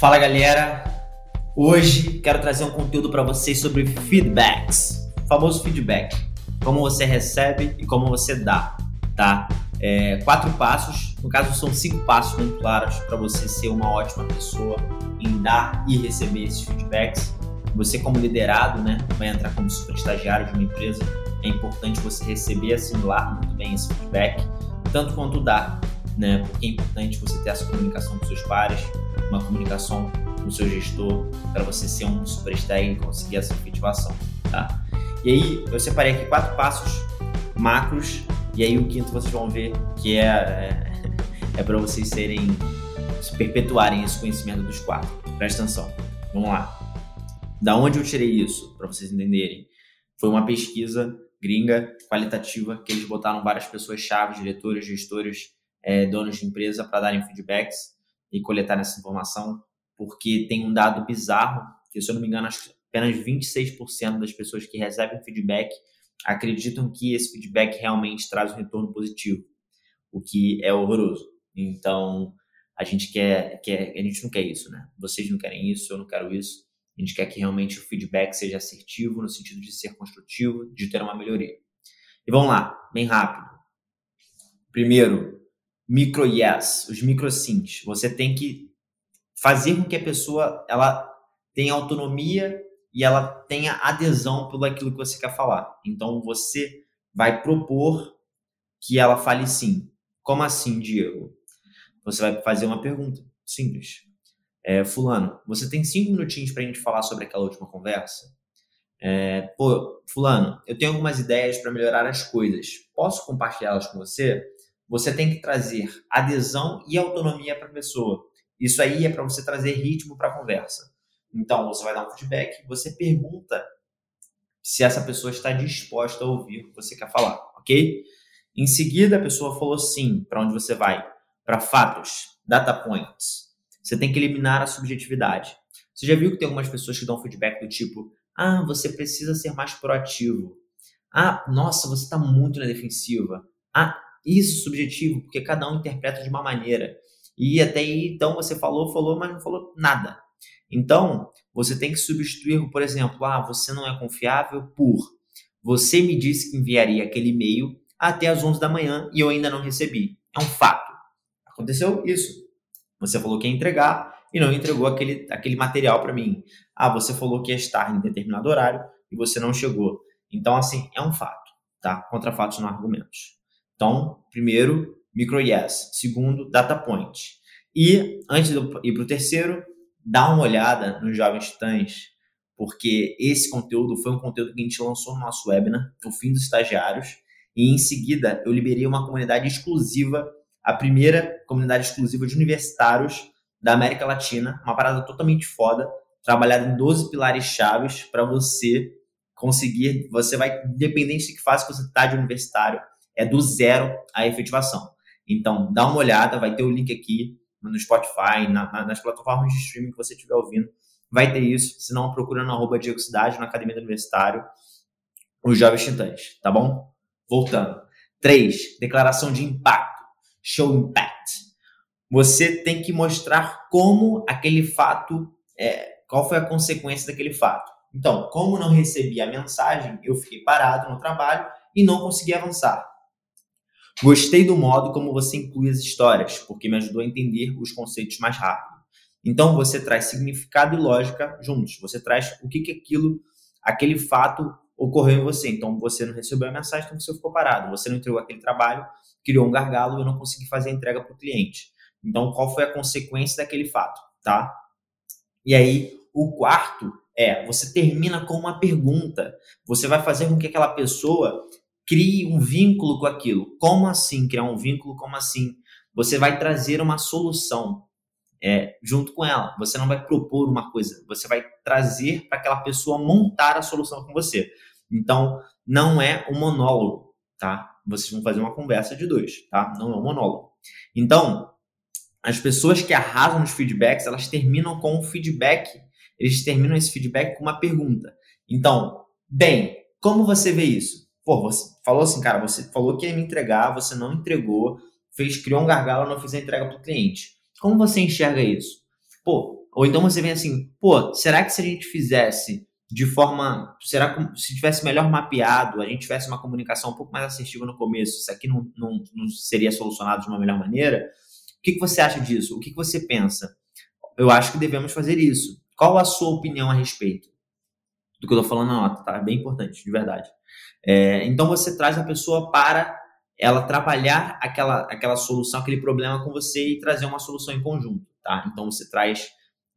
Fala galera, hoje quero trazer um conteúdo para vocês sobre feedbacks, o famoso feedback, como você recebe e como você dá, tá? É, quatro passos, no caso são cinco passos muito claros para você ser uma ótima pessoa em dar e receber esses feedbacks. Você como liderado, né, vai entrar como super estagiário de uma empresa, é importante você receber e assimilar muito bem esse feedback, tanto quanto dar, né? Porque é importante você ter essa comunicação com seus pares, uma comunicação com seu gestor, para você ser um super e conseguir essa efetivação, tá? E aí, eu separei aqui quatro passos macros, e aí o quinto vocês vão ver que é, é, é para vocês serem, perpetuarem esse conhecimento dos quatro. Presta atenção. Vamos lá. Da onde eu tirei isso, para vocês entenderem? Foi uma pesquisa gringa, qualitativa, que eles botaram várias pessoas chave, diretores, gestores, é, donos de empresa para darem feedbacks e coletar essa informação, porque tem um dado bizarro, que se eu não me engano, apenas 26% das pessoas que recebem feedback acreditam que esse feedback realmente traz um retorno positivo, o que é horroroso. Então, a gente quer, quer a gente não quer isso, né? Vocês não querem isso, eu não quero isso. A gente quer que realmente o feedback seja assertivo no sentido de ser construtivo, de ter uma melhoria. E vamos lá, bem rápido. Primeiro, micro yes, os micro sims. Você tem que fazer com que a pessoa ela tenha autonomia e ela tenha adesão pelo aquilo que você quer falar. Então você vai propor que ela fale sim. Como assim, Diego? Você vai fazer uma pergunta simples. É, fulano, você tem cinco minutinhos para a gente falar sobre aquela última conversa? É, pô, fulano, eu tenho algumas ideias para melhorar as coisas. Posso compartilhá-las com você? Você tem que trazer adesão e autonomia para a pessoa. Isso aí é para você trazer ritmo para a conversa. Então, você vai dar um feedback, você pergunta se essa pessoa está disposta a ouvir o que você quer falar, ok? Em seguida, a pessoa falou sim. Para onde você vai? Para fatos, data points. Você tem que eliminar a subjetividade. Você já viu que tem algumas pessoas que dão feedback do tipo: ah, você precisa ser mais proativo. Ah, nossa, você está muito na defensiva. Ah, isso subjetivo, porque cada um interpreta de uma maneira. E até aí, então, você falou, falou, mas não falou nada. Então, você tem que substituir, por exemplo, ah, você não é confiável por você me disse que enviaria aquele e-mail até as 11 da manhã e eu ainda não recebi. É um fato. Aconteceu isso. Você falou que ia entregar e não entregou aquele, aquele material para mim. Ah, você falou que ia estar em determinado horário e você não chegou. Então, assim, é um fato, tá? Contra fatos não argumentos. Então, primeiro, micro yes. Segundo, data point. E antes de ir para o terceiro, dá uma olhada nos Jovens Titãs, porque esse conteúdo foi um conteúdo que a gente lançou no nosso webinar, o fim dos estagiários, e em seguida eu liberei uma comunidade exclusiva, a primeira comunidade exclusiva de universitários da América Latina, uma parada totalmente foda, trabalhada em 12 pilares chaves para você conseguir, você vai, independente de que que você está de universitário, é do zero a efetivação. Então, dá uma olhada, vai ter o link aqui no Spotify, na, na, nas plataformas de streaming que você estiver ouvindo, vai ter isso. Se não, procura no arroba Diego Cidade, na Academia do Universitário, os Jovens Titãs, tá bom? Voltando. 3. Declaração de impacto. Show impact. Você tem que mostrar como aquele fato, é, qual foi a consequência daquele fato. Então, como não recebi a mensagem, eu fiquei parado no trabalho e não consegui avançar. Gostei do modo como você inclui as histórias, porque me ajudou a entender os conceitos mais rápido. Então você traz significado e lógica juntos. Você traz o que que aquilo, aquele fato ocorreu em você. Então você não recebeu a mensagem, então você ficou parado. Você não entregou aquele trabalho, criou um gargalo e eu não consegui fazer a entrega para o cliente. Então qual foi a consequência daquele fato, tá? E aí o quarto é você termina com uma pergunta. Você vai fazer com que aquela pessoa crie um vínculo com aquilo. Como assim criar um vínculo? Como assim? Você vai trazer uma solução é, junto com ela. Você não vai propor uma coisa, você vai trazer para aquela pessoa montar a solução com você. Então, não é um monólogo, tá? Vocês vão fazer uma conversa de dois, tá? Não é um monólogo. Então, as pessoas que arrasam nos feedbacks, elas terminam com um feedback, eles terminam esse feedback com uma pergunta. Então, bem, como você vê isso? Pô, você falou assim, cara, você falou que ia me entregar, você não entregou, fez, criou um gargalo, não fez a entrega para o cliente. Como você enxerga isso? Pô, ou então você vem assim, pô, será que se a gente fizesse de forma, será que se tivesse melhor mapeado, a gente tivesse uma comunicação um pouco mais assertiva no começo, isso aqui não, não, não seria solucionado de uma melhor maneira? O que, que você acha disso? O que, que você pensa? Eu acho que devemos fazer isso. Qual a sua opinião a respeito? Do que eu estou falando na nota, tá? É bem importante, de verdade. É, então você traz a pessoa para ela trabalhar aquela, aquela solução, aquele problema com você e trazer uma solução em conjunto, tá? Então você traz.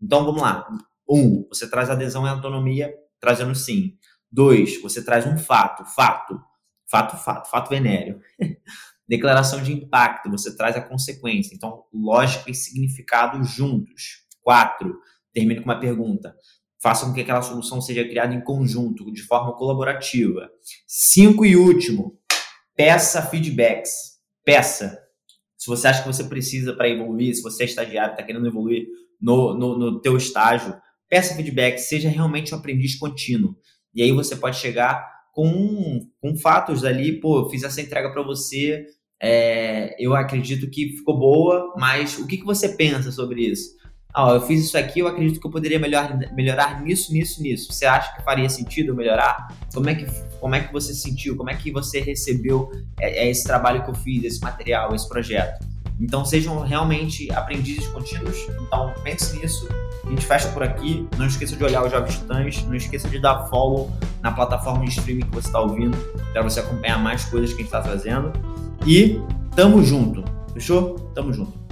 Então vamos lá. Um, você traz adesão e autonomia, trazendo sim. Dois, você traz um fato, fato, fato, fato, fato venéreo. Declaração de impacto, você traz a consequência. Então, lógica e significado juntos. Quatro, termino com uma pergunta. Faça com que aquela solução seja criada em conjunto, de forma colaborativa. Cinco e último, peça feedbacks. Peça. Se você acha que você precisa para evoluir, se você é estagiário, está querendo evoluir no, no, no teu estágio, peça feedback, seja realmente um aprendiz contínuo. E aí você pode chegar com, com fatos ali, pô, fiz essa entrega para você, é, eu acredito que ficou boa, mas o que, que você pensa sobre isso? Ah, eu fiz isso aqui, eu acredito que eu poderia melhor, melhorar nisso, nisso, nisso. Você acha que faria sentido melhorar? Como é que, como é que você sentiu? Como é que você recebeu é, é esse trabalho que eu fiz, esse material, esse projeto? Então sejam realmente aprendizes contínuos. Então pense nisso. A gente fecha por aqui. Não esqueça de olhar os Jovens Titãs. Não esqueça de dar follow na plataforma de streaming que você está ouvindo para você acompanhar mais coisas que a gente está trazendo. E tamo junto. Fechou? Tamo junto.